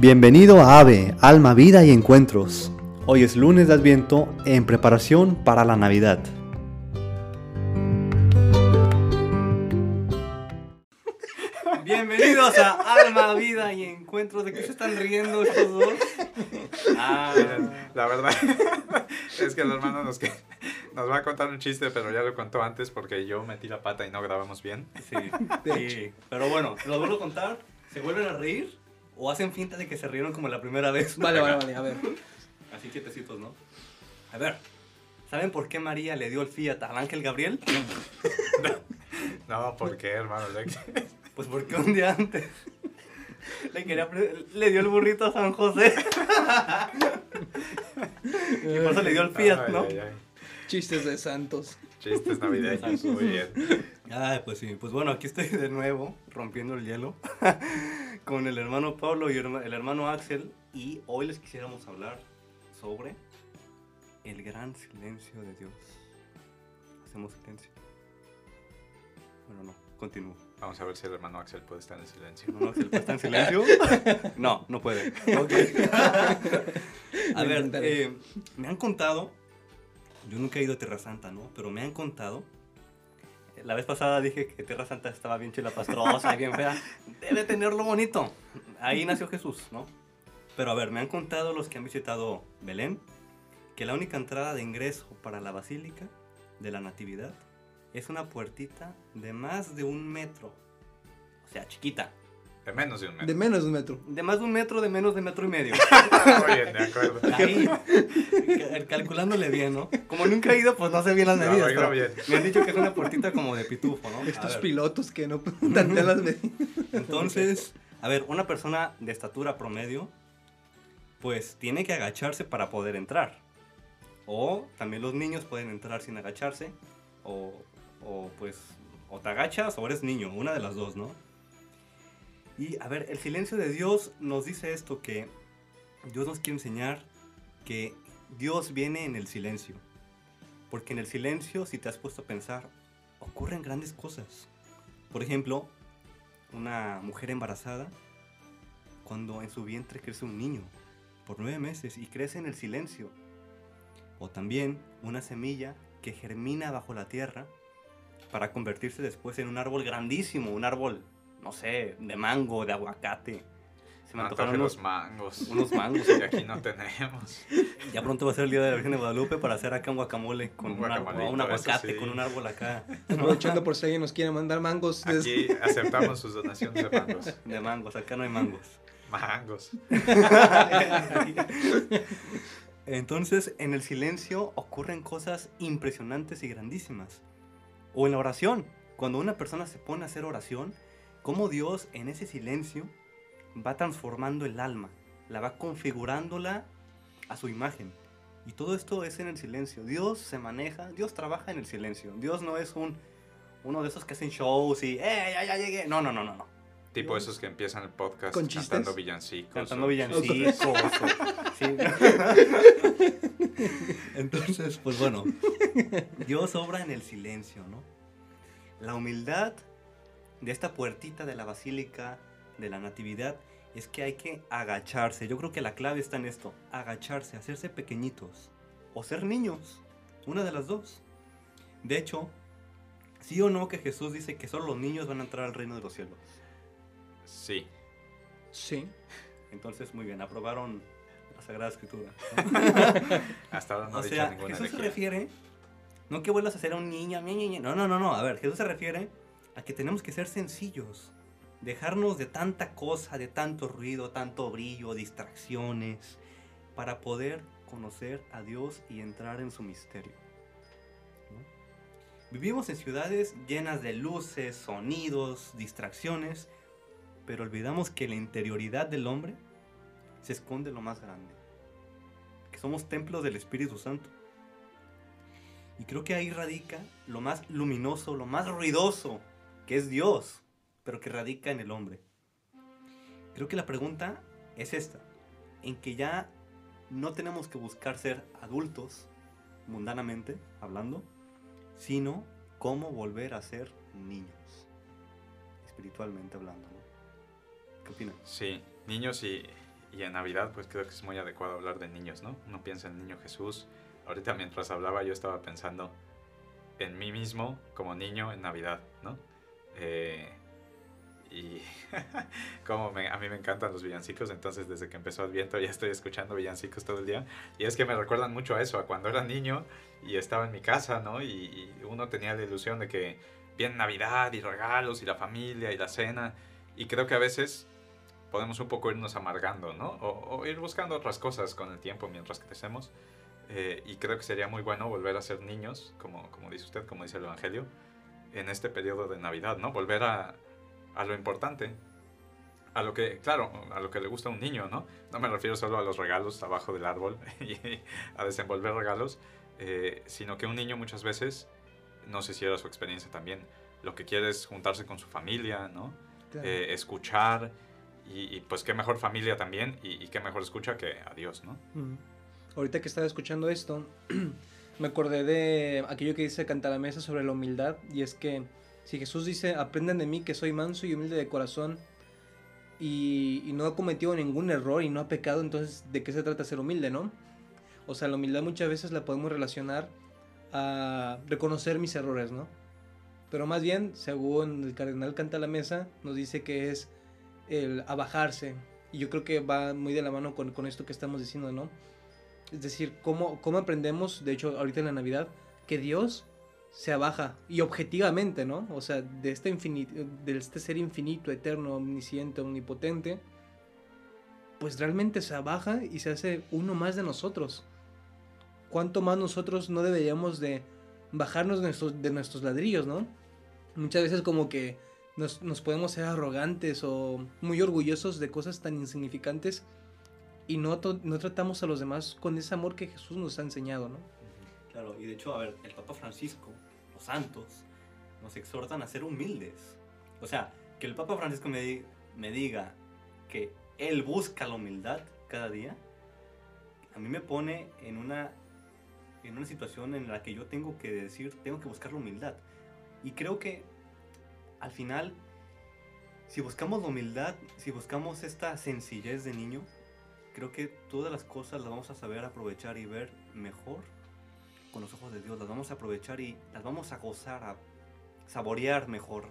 Bienvenido a AVE, Alma, Vida y Encuentros. Hoy es lunes de Adviento en preparación para la Navidad. Bienvenidos a Alma, Vida y Encuentros. ¿De qué se están riendo estos dos? Ah, la verdad es que el hermano nos, nos va a contar un chiste, pero ya lo contó antes porque yo metí la pata y no grabamos bien. Sí, sí. Pero bueno, lo vuelvo a contar. ¿Se vuelven a reír? ¿O hacen finta de que se rieron como la primera vez? Vale, vale, vale, a ver. Así quietecitos, ¿no? A ver, ¿saben por qué María le dio el Fiat al ángel Gabriel? no, ¿por qué, hermano? Pues porque un día antes le, quería le dio el burrito a San José. y por eso le dio el Fiat, ¿no? Chistes de santos. Chistes navideños, muy bien. Ay, pues sí, pues bueno, aquí estoy de nuevo, rompiendo el hielo, con el hermano Pablo y el hermano Axel, y hoy les quisiéramos hablar sobre el gran silencio de Dios. Hacemos silencio. Bueno, no, continúo. Vamos a ver si el hermano Axel puede estar en silencio. ¿No, Axel puede estar en silencio? No, no puede. A ver, eh, me han contado, yo nunca he ido a Tierra Santa, ¿no? Pero me han contado la vez pasada dije que Tierra Santa estaba bien chila pastrosa y bien fea. Debe tenerlo bonito. Ahí nació Jesús, ¿no? Pero a ver, me han contado los que han visitado Belén que la única entrada de ingreso para la Basílica de la Natividad es una puertita de más de un metro. O sea, chiquita. De menos de un metro. De menos de un metro. De más de un metro, de menos de metro y medio. Muy bien, de acuerdo. Ahí, calculándole bien, ¿no? Como nunca he ido, pues no sé bien las medidas. No, bien. Me han dicho que es una puertita como de pitufo, ¿no? Estos pilotos que no tantean las medidas. Entonces, a ver, una persona de estatura promedio pues tiene que agacharse para poder entrar. O también los niños pueden entrar sin agacharse. O, o pues, o te agachas o eres niño, una de las dos, ¿no? Y a ver, el silencio de Dios nos dice esto, que Dios nos quiere enseñar que Dios viene en el silencio. Porque en el silencio, si te has puesto a pensar, ocurren grandes cosas. Por ejemplo, una mujer embarazada, cuando en su vientre crece un niño por nueve meses y crece en el silencio. O también una semilla que germina bajo la tierra para convertirse después en un árbol grandísimo, un árbol, no sé, de mango, de aguacate. Se me antojaron unos mangos. Unos mangos. que aquí no tenemos. Ya pronto va a ser el día de la Virgen de Guadalupe para hacer acá un guacamole con un, un aguacate, con un árbol acá. Aprovechando por si alguien nos quiere mandar mangos. Aquí aceptamos sus donaciones de mangos. De mangos, acá no hay mangos. Mangos. Entonces, en el silencio ocurren cosas impresionantes y grandísimas. O en la oración, cuando una persona se pone a hacer oración, cómo Dios en ese silencio va transformando el alma, la va configurándola a su imagen. Y todo esto es en el silencio. Dios se maneja, Dios trabaja en el silencio. Dios no es un uno de esos que hacen shows y ¡eh, ya, ya llegué! No, no, no, no, no. Tipo esos que empiezan el podcast cantando villancicos. Cantando villancicos. sí. Entonces, pues bueno, Dios obra en el silencio, ¿no? La humildad de esta puertita de la Basílica de la Natividad es que hay que agacharse. Yo creo que la clave está en esto, agacharse, hacerse pequeñitos o ser niños, una de las dos. De hecho, sí o no que Jesús dice que solo los niños van a entrar al reino de los cielos. Sí. Sí. Entonces, muy bien, aprobaron la Sagrada Escritura. Hasta ahora no o sea, Jesús se refiere, no que vuelvas a ser un niño, no, no, no, no, a ver, Jesús se refiere a que tenemos que ser sencillos, dejarnos de tanta cosa, de tanto ruido, tanto brillo, distracciones, para poder conocer a Dios y entrar en su misterio. Vivimos en ciudades llenas de luces, sonidos, distracciones, pero olvidamos que la interioridad del hombre se esconde lo más grande, que somos templos del Espíritu Santo. Y creo que ahí radica lo más luminoso, lo más ruidoso, que es Dios, pero que radica en el hombre. Creo que la pregunta es esta, en que ya no tenemos que buscar ser adultos, mundanamente hablando, sino cómo volver a ser niños, espiritualmente hablando. ¿Qué opinas? Sí, niños y, Y en Navidad, pues creo que es muy adecuado hablar de niños, ¿no? Uno piensa en el niño Jesús. Ahorita mientras hablaba yo estaba pensando en mí mismo como niño en Navidad, ¿no? Eh, y como me- a mí me encantan los villancicos, entonces desde que empezó Adviento ya estoy escuchando villancicos todo el día. Y es que me recuerdan mucho a eso, a cuando era niño y estaba en mi casa, ¿no? Y, y uno tenía la ilusión de que viene Navidad y regalos y la familia y la cena. Y creo que a veces podemos un poco irnos amargando, ¿no? O, o ir buscando otras cosas con el tiempo mientras crecemos. Eh, y creo que sería muy bueno volver a ser niños, como, como dice usted, como dice el Evangelio, en este periodo de Navidad, ¿no? Volver a, a lo importante, a lo que, claro, a lo que le gusta a un niño, ¿no? No me refiero solo a los regalos abajo del árbol y a desenvolver regalos, eh, sino que un niño muchas veces, no sé si era su experiencia también, lo que quiere es juntarse con su familia, ¿no? Claro. Eh, escuchar, y, y, pues qué mejor familia también, y, y qué mejor escucha que a Dios, ¿no? Mm. Ahorita que estaba escuchando esto, me acordé de aquello que dice Cantalamesa sobre la humildad, y es que si Jesús dice, aprendan de mí que soy manso y humilde de corazón, y, no ha cometido ningún error y no ha pecado, entonces, ¿de qué se trata ser humilde, no? O sea, la humildad muchas veces la podemos relacionar a reconocer mis errores, ¿no? Pero más bien, según el cardenal Cantalamesa, nos dice que es el abajarse. Y yo creo que va muy de la mano con, con esto que estamos diciendo, ¿no? Es decir, ¿cómo, cómo aprendemos, de hecho, ahorita en la Navidad, que Dios se abaja y objetivamente, ¿no? O sea, de este, de este ser infinito, eterno, omnisciente, omnipotente, pues realmente se abaja y se hace uno más de nosotros. ¿Cuánto más nosotros no deberíamos de bajarnos de nuestros, de nuestros ladrillos, ¿no? Muchas veces como que nos, nos podemos ser arrogantes o muy orgullosos de cosas tan insignificantes y no, no tratamos a los demás con ese amor que Jesús nos ha enseñado, ¿no? Claro, y de hecho, a ver, el Papa Francisco, los santos, nos exhortan a ser humildes. O sea, que el Papa Francisco me, di- me diga que él busca la humildad cada día, a mí me pone en una, en una situación en la que yo tengo que decir, tengo que buscar la humildad. Y creo que al final, si buscamos la humildad, si buscamos esta sencillez de niño, creo que todas las cosas las vamos a saber aprovechar y ver mejor con los ojos de Dios. Las vamos a aprovechar y las vamos a gozar, a saborear mejor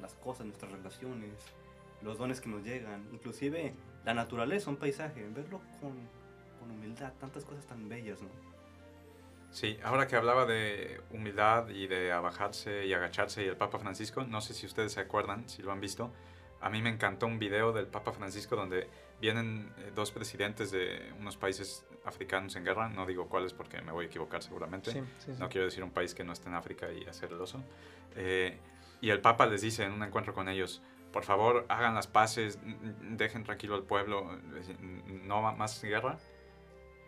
las cosas, nuestras relaciones, los dones que nos llegan, inclusive la naturaleza, un paisaje, verlo con, con humildad, tantas cosas tan bellas, ¿no? Sí, ahora que hablaba de humildad y de abajarse y agacharse y el Papa Francisco, no sé si ustedes se acuerdan, si lo han visto, a mí me encantó un video del Papa Francisco donde vienen eh, dos presidentes de unos países africanos en guerra, no digo cuáles porque me voy a equivocar seguramente, Sí, sí, sí. no quiero decir un país que no esté en África y hacer el oso, Eh, y el Papa les dice en un encuentro con ellos, por favor hagan las paces, dejen tranquilo al pueblo, no más guerra,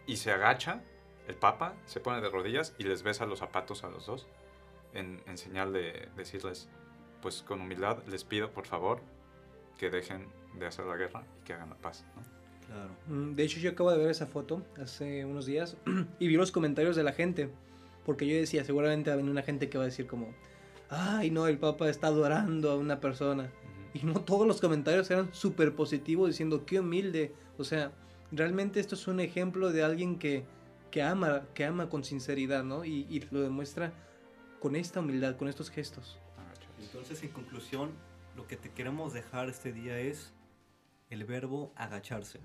y se agacha el Papa se pone de rodillas y les besa los zapatos a los dos en, en señal de decirles, pues con humildad les pido por favor que dejen de hacer la guerra y que hagan la paz. ¿no? Claro. Mm, De hecho, yo acabo de ver esa foto hace unos días y vi los comentarios de la gente. Porque yo decía, seguramente va a venir una gente que va a decir como, ay no, el Papa está adorando a una persona. Y no todos los comentarios eran súper positivos diciendo, qué humilde. O sea, realmente esto es un ejemplo de alguien que, que ama, que ama con sinceridad, ¿no? Y, y lo demuestra con esta humildad, con estos gestos. Agachas. Entonces, en conclusión, lo que te queremos dejar este día es el verbo agacharse.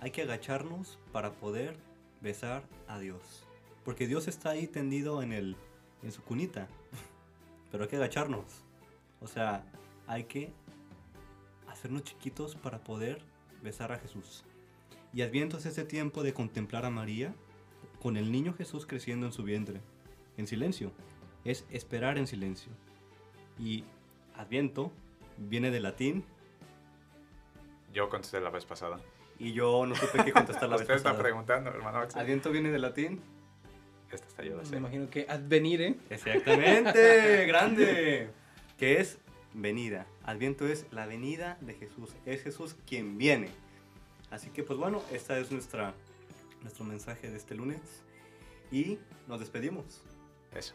Hay que agacharnos para poder besar a Dios. Porque Dios está ahí tendido en, el, en su cunita. Pero hay que agacharnos. O sea, hay que hacernos chiquitos para poder besar a Jesús. Y Adviento es ese tiempo de contemplar a María con el niño Jesús creciendo en su vientre, en silencio. Es esperar en silencio. Y Adviento viene del latín Yo contesté la vez pasada. y yo no supe qué contestar la vez Usted está pasada. preguntando, hermano Axel. Adviento viene del latín. Esta está yo la Me sé. imagino que advenire. Exactamente, grande. Que es venida. Adviento es la venida de Jesús. Es Jesús quien viene. Así que pues bueno, esta es nuestra nuestro mensaje de este lunes y nos despedimos. Eso.